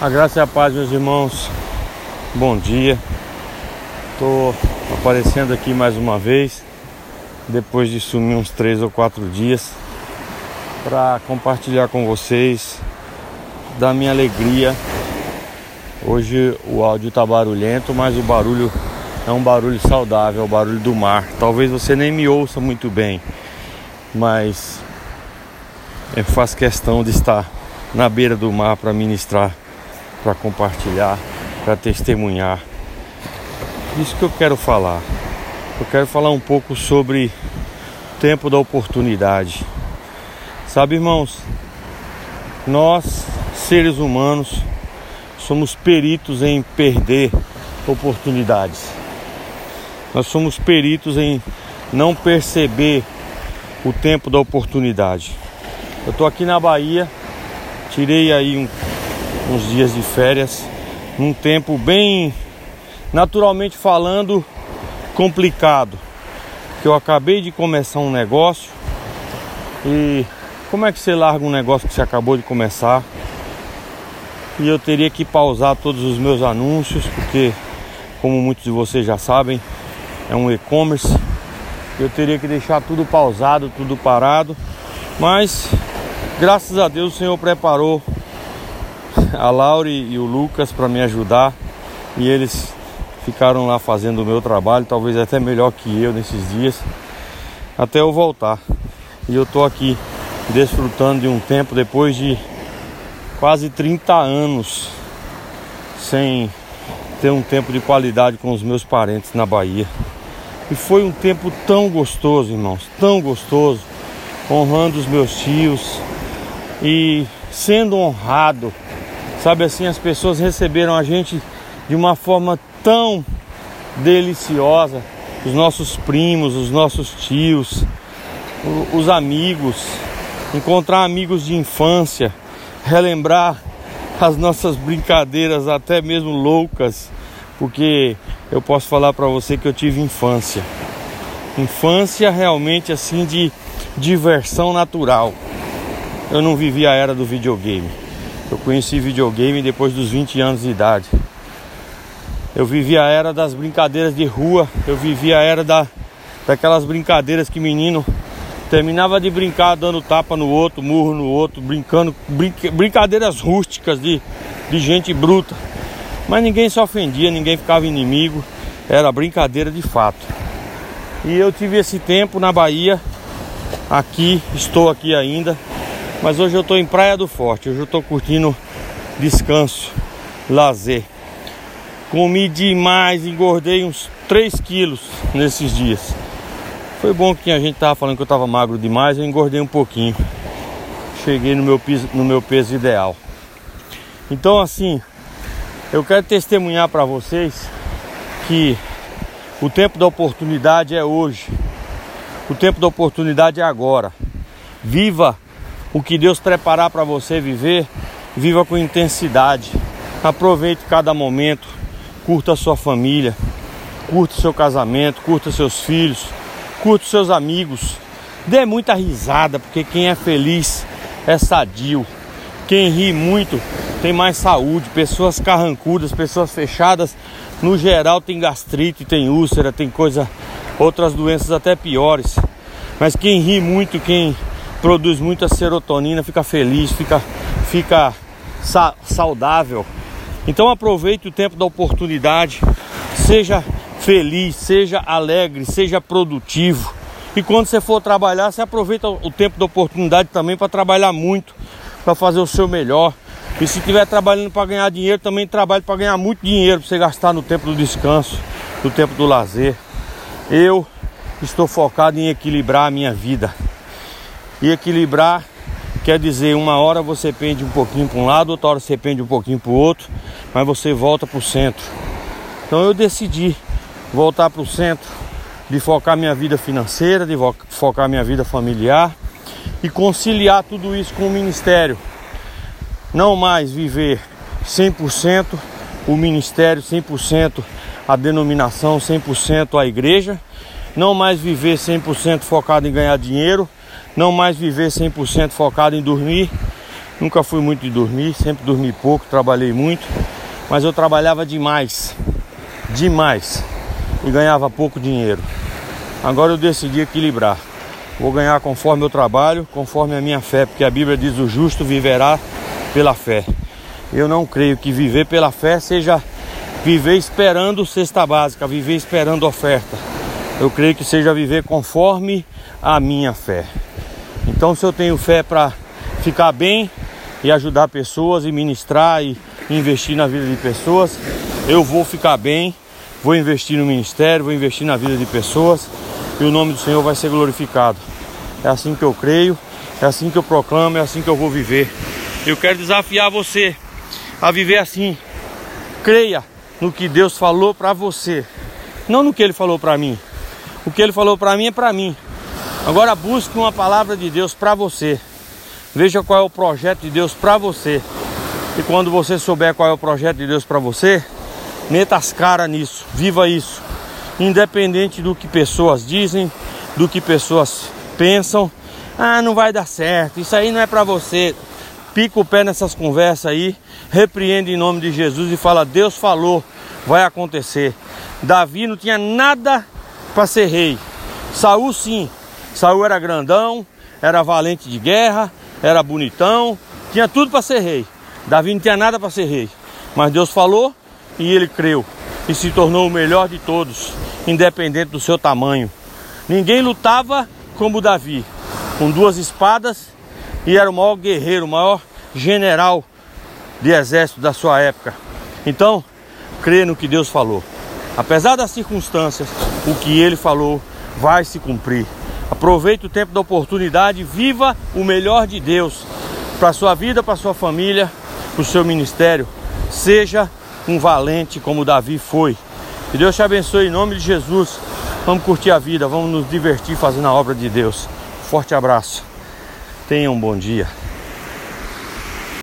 A graça e a paz, meus irmãos. Bom dia. Tô aparecendo aqui mais uma vez, depois de sumir uns três ou quatro dias, para compartilhar com vocês da minha alegria. Hoje o áudio tá barulhento, mas o barulho é um barulho saudável, é o barulho do mar. Talvez você nem me ouça muito bem, mas faço questão de estar na beira do mar para ministrar para compartilhar, para testemunhar. Isso que eu quero falar. Eu quero falar um pouco sobre o tempo da oportunidade. Sabe, irmãos, nós, seres humanos, somos peritos em perder oportunidades. Nós somos peritos em não perceber o tempo da oportunidade. Eu estou aqui na Bahia, tirei aí um uns dias de férias, num tempo bem, naturalmente falando, complicado. Que eu acabei de começar um negócio e como é que você larga um negócio que você acabou de começar? E eu teria que pausar todos os meus anúncios, porque, como muitos de vocês já sabem, é um e-commerce. Eu teria que deixar tudo pausado, tudo parado. Mas, graças a Deus, o Senhor preparou a Laure e o Lucas para me ajudar e eles ficaram lá fazendo o meu trabalho, talvez até melhor que eu nesses dias, até eu voltar. E eu tô aqui desfrutando de um tempo depois de quase 30 anos sem ter um tempo de qualidade com os meus parentes na Bahia. E foi um tempo tão gostoso, irmãos, tão gostoso, honrando os meus tios e sendo honrado Sabe assim, as pessoas receberam a gente de uma forma tão deliciosa. Os nossos primos, os nossos tios, os amigos, encontrar amigos de infância, relembrar as nossas brincadeiras, até mesmo loucas, porque eu posso falar para você que eu tive infância. Infância realmente assim de diversão natural. Eu não vivi a era do videogame. Eu conheci videogame depois dos 20 anos de idade. Eu vivi a era das brincadeiras de rua, eu vivi a era da, daquelas brincadeiras que menino terminava de brincar dando tapa no outro, murro no outro, brincando, brinca, brincadeiras rústicas de, de gente bruta. Mas ninguém se ofendia, ninguém ficava inimigo, era brincadeira de fato. E eu tive esse tempo na Bahia, aqui, estou aqui ainda. Mas hoje eu estou em Praia do Forte, hoje eu estou curtindo descanso, lazer. Comi demais, engordei uns 3 quilos nesses dias. Foi bom que a gente tava falando que eu tava magro demais, eu engordei um pouquinho. Cheguei no meu peso, no meu peso ideal. Então assim, eu quero testemunhar para vocês que o tempo da oportunidade é hoje. O tempo da oportunidade é agora. Viva o que Deus preparar para você viver, viva com intensidade. Aproveite cada momento, curta a sua família, curta o seu casamento, curta seus filhos, curta os seus amigos. Dê muita risada, porque quem é feliz é sadio. Quem ri muito tem mais saúde. Pessoas carrancudas, pessoas fechadas, no geral tem gastrite, tem úlcera, tem coisa, outras doenças até piores. Mas quem ri muito, quem produz muita serotonina, fica feliz, fica, fica sa saudável. Então aproveite o tempo da oportunidade, seja feliz, seja alegre, seja produtivo. E quando você for trabalhar, você aproveita o tempo da oportunidade também para trabalhar muito, para fazer o seu melhor. E se estiver trabalhando para ganhar dinheiro, também trabalhe para ganhar muito dinheiro para você gastar no tempo do descanso, no tempo do lazer. Eu estou focado em equilibrar a minha vida. E equilibrar quer dizer, uma hora você pende um pouquinho para um lado, outra hora você pende um pouquinho para o outro, mas você volta para o centro. Então eu decidi voltar para o centro, de focar minha vida financeira, de focar minha vida familiar e conciliar tudo isso com o ministério. Não mais viver 100% o ministério, 100% a denominação, 100% a igreja, não mais viver 100% focado em ganhar dinheiro não mais viver 100% focado em dormir Nunca fui muito de dormir, sempre dormi pouco, trabalhei muito, mas eu trabalhava demais, demais e ganhava pouco dinheiro. Agora eu decidi equilibrar. Vou ganhar conforme eu trabalho, conforme a minha fé, porque a Bíblia diz: o justo viverá pela fé. Eu não creio que viver pela fé seja viver esperando cesta básica, viver esperando oferta. Eu creio que seja viver conforme a minha fé. Então, se eu tenho fé para ficar bem e ajudar pessoas e ministrar e investir na vida de pessoas, eu vou ficar bem, vou investir no ministério, vou investir na vida de pessoas e o nome do Senhor vai ser glorificado. É assim que eu creio, é assim que eu proclamo, é assim que eu vou viver. Eu quero desafiar você a viver assim. Creia no que Deus falou para você, não no que ele falou para mim. O que ele falou para mim é para mim. Agora busque uma palavra de Deus para você. Veja qual é o projeto de Deus para você. E quando você souber qual é o projeto de Deus para você, meta as caras nisso, viva isso. Independente do que pessoas dizem, do que pessoas pensam, ah, não vai dar certo, isso aí não é para você. Pica o pé nessas conversas aí, repreende em nome de Jesus e fala: Deus falou, vai acontecer. Davi não tinha nada para ser rei. Saul sim, Saul era grandão, era valente de guerra, era bonitão, tinha tudo para ser rei. Davi não tinha nada para ser rei. Mas Deus falou e ele creu e se tornou o melhor de todos, independente do seu tamanho. Ninguém lutava como Davi, com duas espadas e era o maior guerreiro, o maior general de exército da sua época. Então, crê no que Deus falou. Apesar das circunstâncias, o que ele falou vai se cumprir. Aproveite o tempo da oportunidade, viva o melhor de Deus para sua vida, para sua família, para o seu ministério. Seja um valente como Davi foi. Que Deus te abençoe em nome de Jesus. Vamos curtir a vida, vamos nos divertir fazendo a obra de Deus. Forte abraço. Tenha um bom dia.